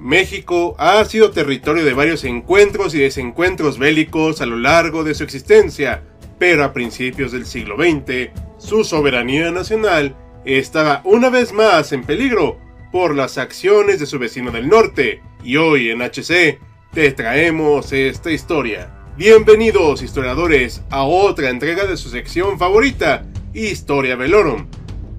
México ha sido territorio de varios encuentros y desencuentros bélicos a lo largo de su existencia, pero a principios del siglo XX, su soberanía nacional estaba una vez más en peligro por las acciones de su vecino del norte, y hoy en HC te traemos esta historia. Bienvenidos historiadores a otra entrega de su sección favorita, Historia Velorum.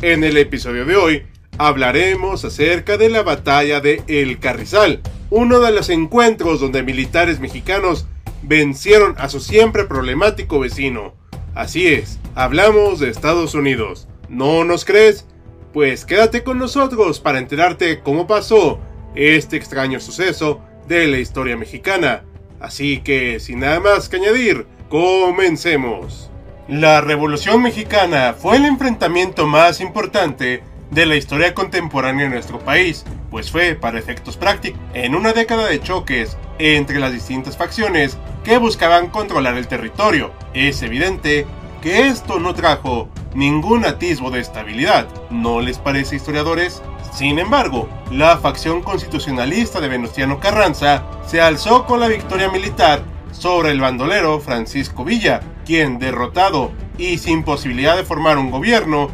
En el episodio de hoy hablaremos acerca de la batalla de El Carrizal, uno de los encuentros donde militares mexicanos vencieron a su siempre problemático vecino. Así es, hablamos de Estados Unidos. ¿No nos crees? Pues quédate con nosotros para enterarte cómo pasó este extraño suceso de la historia mexicana. Así que, sin nada más que añadir, comencemos. La Revolución Mexicana fue el enfrentamiento más importante de la historia contemporánea en nuestro país, pues fue, para efectos prácticos, en una década de choques entre las distintas facciones que buscaban controlar el territorio. Es evidente que esto no trajo ningún atisbo de estabilidad, ¿no les parece historiadores? Sin embargo, la facción constitucionalista de Venustiano Carranza se alzó con la victoria militar sobre el bandolero Francisco Villa, quien derrotado y sin posibilidad de formar un gobierno,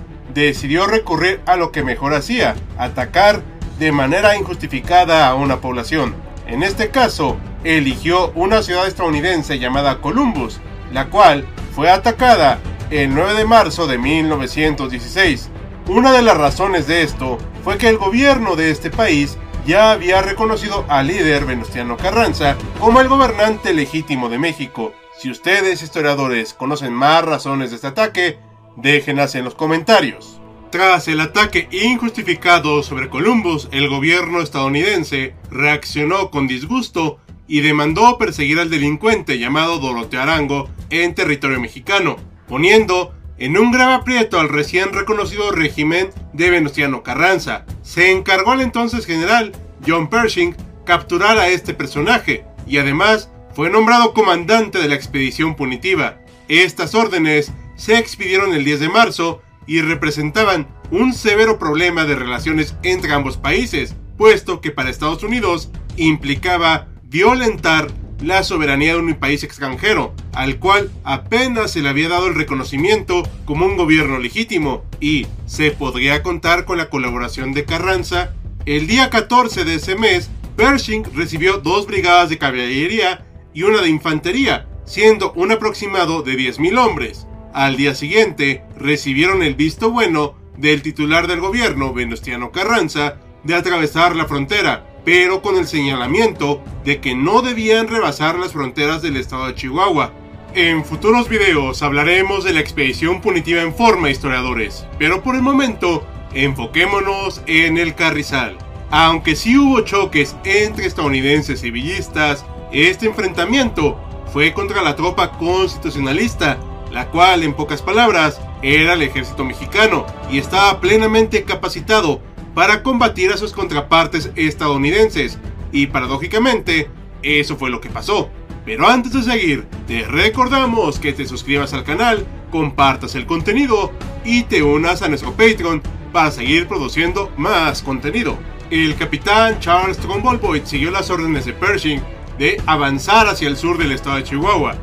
decidió recurrir a lo que mejor hacía, atacar de manera injustificada a una población. En este caso, eligió una ciudad estadounidense llamada Columbus, la cual fue atacada el 9 de marzo de 1916. Una de las razones de esto fue que el gobierno de este país ya había reconocido al líder Venustiano Carranza como el gobernante legítimo de México. Si ustedes, historiadores, conocen más razones de este ataque, Déjenlas en los comentarios. Tras el ataque injustificado sobre Columbus, el gobierno estadounidense reaccionó con disgusto y demandó perseguir al delincuente llamado Doroteo Arango en territorio mexicano, poniendo en un grave aprieto al recién reconocido régimen de Venustiano Carranza. Se encargó al entonces general John Pershing capturar a este personaje y además fue nombrado comandante de la expedición punitiva. Estas órdenes se expidieron el 10 de marzo y representaban un severo problema de relaciones entre ambos países, puesto que para Estados Unidos implicaba violentar la soberanía de un país extranjero, al cual apenas se le había dado el reconocimiento como un gobierno legítimo, y se podría contar con la colaboración de Carranza. El día 14 de ese mes, Pershing recibió dos brigadas de caballería y una de infantería, siendo un aproximado de 10.000 hombres. Al día siguiente, recibieron el visto bueno del titular del gobierno, Venustiano Carranza, de atravesar la frontera, pero con el señalamiento de que no debían rebasar las fronteras del estado de Chihuahua. En futuros videos hablaremos de la expedición punitiva en forma, historiadores, pero por el momento enfoquémonos en el Carrizal. Aunque sí hubo choques entre estadounidenses y villistas, este enfrentamiento fue contra la tropa constitucionalista la cual en pocas palabras era el ejército mexicano y estaba plenamente capacitado para combatir a sus contrapartes estadounidenses y paradójicamente eso fue lo que pasó. Pero antes de seguir, te recordamos que te suscribas al canal, compartas el contenido y te unas a nuestro Patreon para seguir produciendo más contenido. El capitán Charles Trumbull siguió las órdenes de Pershing de avanzar hacia el sur del estado de Chihuahua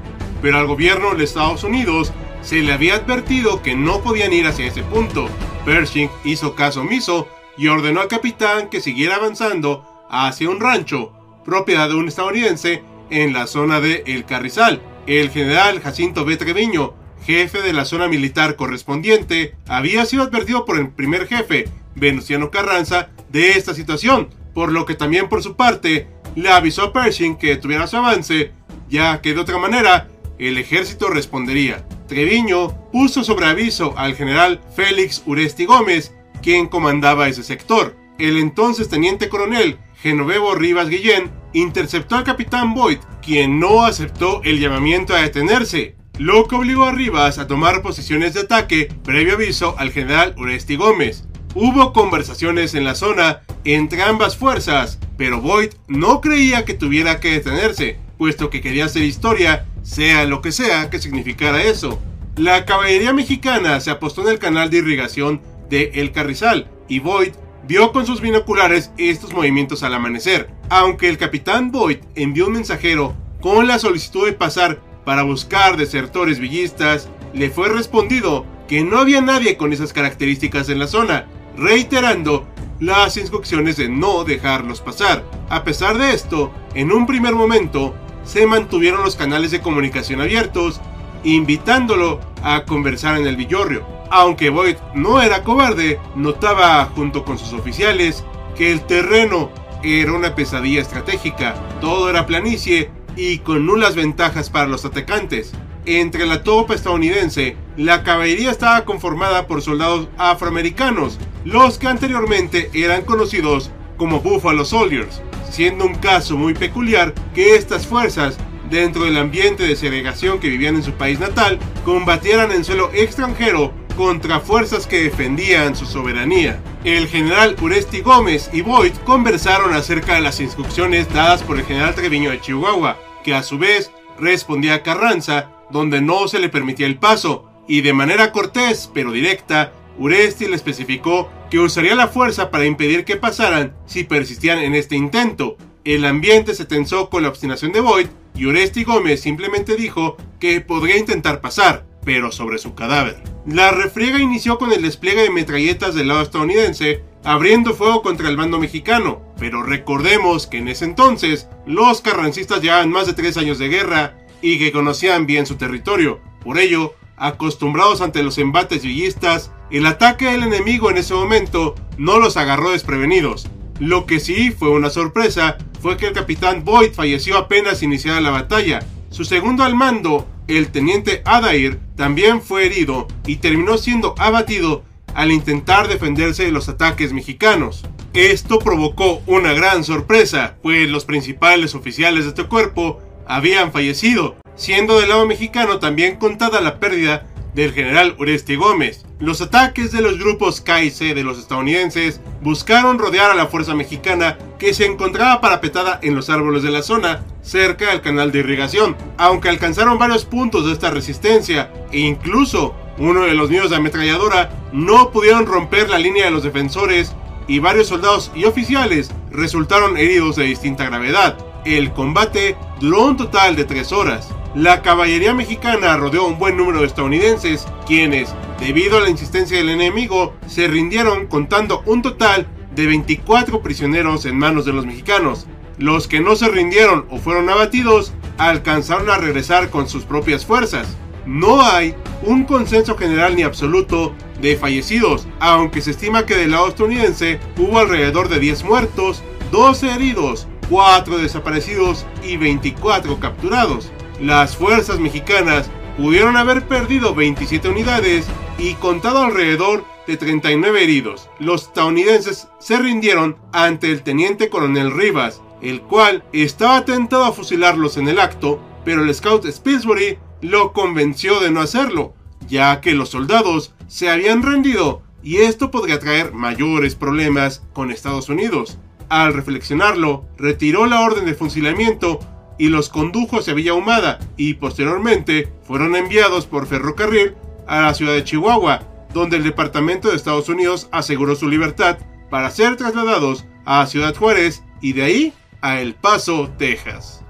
pero al gobierno de Estados Unidos se le había advertido que no podían ir hacia ese punto. Pershing hizo caso omiso y ordenó al capitán que siguiera avanzando hacia un rancho, propiedad de un estadounidense, en la zona de El Carrizal. El general Jacinto B. Treviño, jefe de la zona militar correspondiente, había sido advertido por el primer jefe, Venustiano Carranza, de esta situación, por lo que también por su parte le avisó a Pershing que tuviera su avance, ya que de otra manera el ejército respondería. Treviño puso sobre aviso al general Félix Uresti Gómez quien comandaba ese sector. El entonces teniente coronel Genovevo Rivas Guillén interceptó al capitán Boyd, quien no aceptó el llamamiento a detenerse, lo que obligó a Rivas a tomar posiciones de ataque previo aviso al general Uresti Gómez. Hubo conversaciones en la zona entre ambas fuerzas, pero Boyd no creía que tuviera que detenerse, puesto que quería hacer historia, sea lo que sea que significara eso. La caballería mexicana se apostó en el canal de irrigación de El Carrizal y Boyd vio con sus binoculares estos movimientos al amanecer. Aunque el capitán Boyd envió un mensajero con la solicitud de pasar para buscar desertores villistas, le fue respondido que no había nadie con esas características en la zona, reiterando las instrucciones de no dejarlos pasar. A pesar de esto, en un primer momento, se mantuvieron los canales de comunicación abiertos, invitándolo a conversar en el Villorrio. Aunque Boyd no era cobarde, notaba junto con sus oficiales que el terreno era una pesadilla estratégica, todo era planicie y con nulas ventajas para los atacantes. Entre la tropa estadounidense, la caballería estaba conformada por soldados afroamericanos, los que anteriormente eran conocidos como Buffalo Soldiers, siendo un caso muy peculiar que estas fuerzas, dentro del ambiente de segregación que vivían en su país natal, combatieran en suelo extranjero contra fuerzas que defendían su soberanía. El general Uresti Gómez y Boyd conversaron acerca de las instrucciones dadas por el general Treviño de Chihuahua, que a su vez respondía a Carranza, donde no se le permitía el paso, y de manera cortés pero directa, Uresti le especificó que usaría la fuerza para impedir que pasaran si persistían en este intento. El ambiente se tensó con la obstinación de Boyd y Uresti Gómez simplemente dijo que podría intentar pasar, pero sobre su cadáver. La refriega inició con el despliegue de metralletas del lado estadounidense, abriendo fuego contra el bando mexicano, pero recordemos que en ese entonces los carrancistas llevaban más de tres años de guerra y que conocían bien su territorio. Por ello, acostumbrados ante los embates villistas, el ataque del enemigo en ese momento no los agarró desprevenidos. Lo que sí fue una sorpresa fue que el capitán Boyd falleció apenas iniciada la batalla. Su segundo al mando, el teniente Adair, también fue herido y terminó siendo abatido al intentar defenderse de los ataques mexicanos. Esto provocó una gran sorpresa, pues los principales oficiales de este cuerpo habían fallecido, siendo del lado mexicano también contada la pérdida del general Oresti Gómez. Los ataques de los grupos KC de los estadounidenses buscaron rodear a la fuerza mexicana que se encontraba parapetada en los árboles de la zona, cerca del canal de irrigación, aunque alcanzaron varios puntos de esta resistencia e incluso uno de los nidos de ametralladora no pudieron romper la línea de los defensores y varios soldados y oficiales resultaron heridos de distinta gravedad. El combate duró un total de tres horas la caballería mexicana rodeó un buen número de estadounidenses, quienes, debido a la insistencia del enemigo, se rindieron contando un total de 24 prisioneros en manos de los mexicanos. Los que no se rindieron o fueron abatidos alcanzaron a regresar con sus propias fuerzas. No hay un consenso general ni absoluto de fallecidos, aunque se estima que del lado estadounidense hubo alrededor de 10 muertos, 12 heridos, 4 desaparecidos y 24 capturados las fuerzas mexicanas pudieron haber perdido 27 unidades y contado alrededor de 39 heridos. Los estadounidenses se rindieron ante el teniente coronel Rivas, el cual estaba tentado a fusilarlos en el acto, pero el scout Spilsbury lo convenció de no hacerlo, ya que los soldados se habían rendido y esto podría traer mayores problemas con Estados Unidos. Al reflexionarlo, retiró la orden de fusilamiento y los condujo hacia Villa Humada y posteriormente fueron enviados por ferrocarril a la ciudad de Chihuahua, donde el Departamento de Estados Unidos aseguró su libertad para ser trasladados a Ciudad Juárez y de ahí a El Paso, Texas.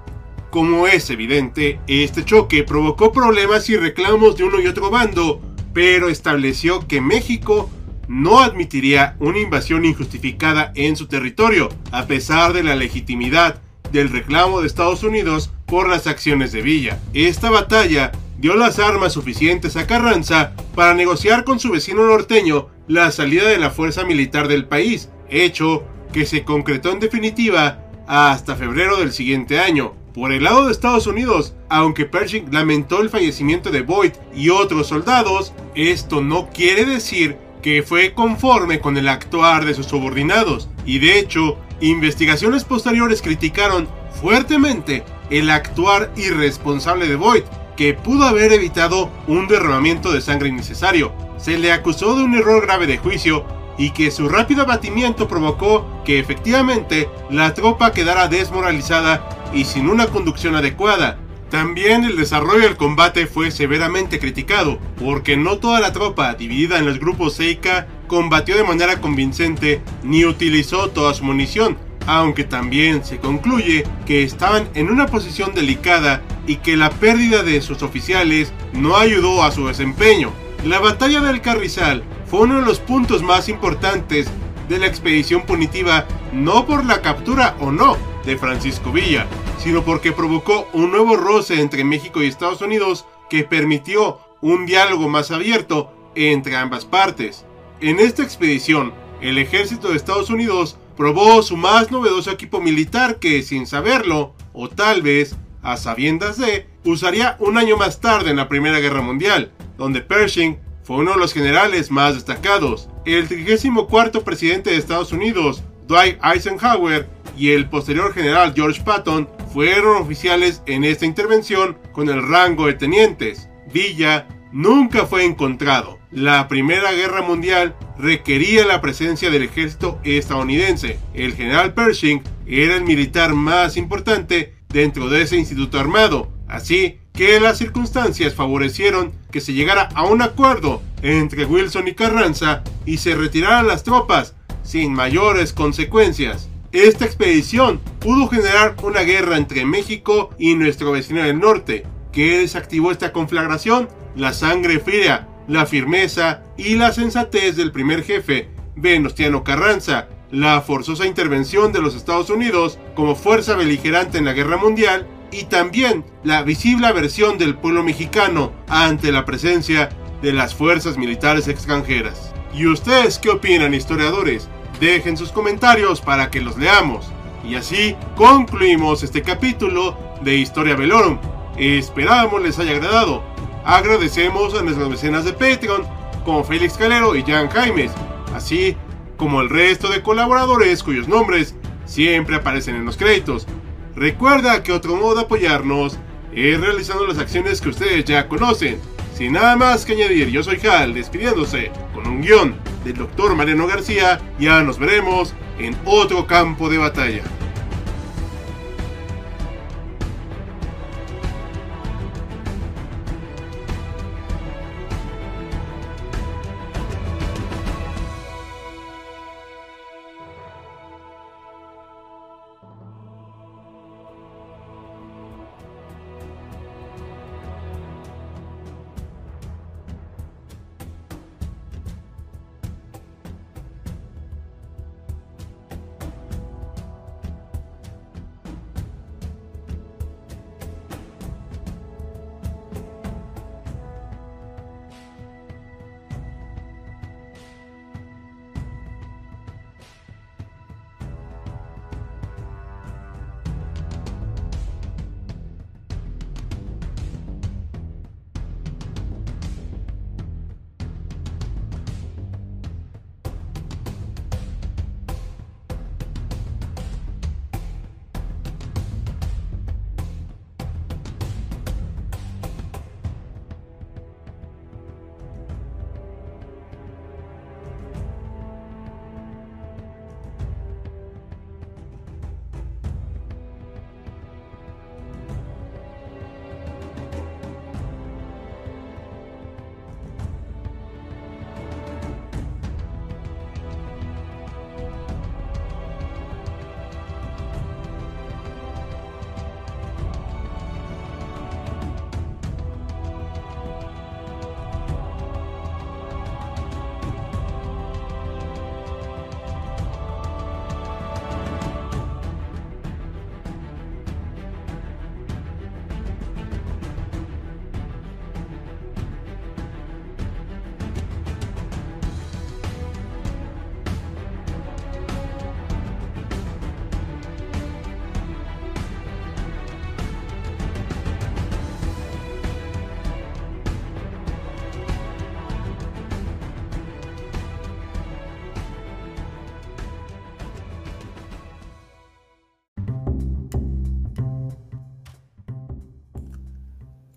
Como es evidente, este choque provocó problemas y reclamos de uno y otro bando, pero estableció que México no admitiría una invasión injustificada en su territorio, a pesar de la legitimidad del reclamo de Estados Unidos por las acciones de Villa. Esta batalla dio las armas suficientes a Carranza para negociar con su vecino norteño la salida de la fuerza militar del país, hecho que se concretó en definitiva hasta febrero del siguiente año. Por el lado de Estados Unidos, aunque Pershing lamentó el fallecimiento de Boyd y otros soldados, esto no quiere decir que fue conforme con el actuar de sus subordinados, y de hecho, investigaciones posteriores criticaron fuertemente el actuar irresponsable de Boyd, que pudo haber evitado un derramamiento de sangre innecesario. Se le acusó de un error grave de juicio y que su rápido abatimiento provocó que efectivamente la tropa quedara desmoralizada y sin una conducción adecuada. También el desarrollo del combate fue severamente criticado, porque no toda la tropa, dividida en los grupos Seika, combatió de manera convincente ni utilizó toda su munición, aunque también se concluye que estaban en una posición delicada y que la pérdida de sus oficiales no ayudó a su desempeño. La batalla del Carrizal fue uno de los puntos más importantes de la expedición punitiva, no por la captura o no de Francisco Villa, sino porque provocó un nuevo roce entre México y Estados Unidos que permitió un diálogo más abierto entre ambas partes. En esta expedición, el ejército de Estados Unidos probó su más novedoso equipo militar que, sin saberlo, o tal vez a sabiendas de, usaría un año más tarde en la Primera Guerra Mundial, donde Pershing fue uno de los generales más destacados. El 34 presidente de Estados Unidos, Dwight Eisenhower, y el posterior general George Patton fueron oficiales en esta intervención con el rango de tenientes. Villa nunca fue encontrado. La Primera Guerra Mundial requería la presencia del ejército estadounidense. El general Pershing era el militar más importante dentro de ese instituto armado, así que las circunstancias favorecieron que se llegara a un acuerdo entre Wilson y Carranza y se retiraran las tropas sin mayores consecuencias. Esta expedición pudo generar una guerra entre México y nuestro vecino del norte. ¿Qué desactivó esta conflagración? La sangre fría, la firmeza y la sensatez del primer jefe, Venustiano Carranza, la forzosa intervención de los Estados Unidos como fuerza beligerante en la guerra mundial y también la visible aversión del pueblo mexicano ante la presencia de las fuerzas militares extranjeras. ¿Y ustedes qué opinan, historiadores? Dejen sus comentarios para que los leamos. Y así concluimos este capítulo de Historia Velorum. Esperamos les haya agradado. Agradecemos a nuestras mecenas de Patreon, como Félix Calero y Jan Jaimes, así como el resto de colaboradores cuyos nombres siempre aparecen en los créditos. Recuerda que otro modo de apoyarnos es realizando las acciones que ustedes ya conocen. Sin nada más que añadir, yo soy Hal, despidiéndose con un guion del doctor Mariano García. Ya nos veremos en otro campo de batalla.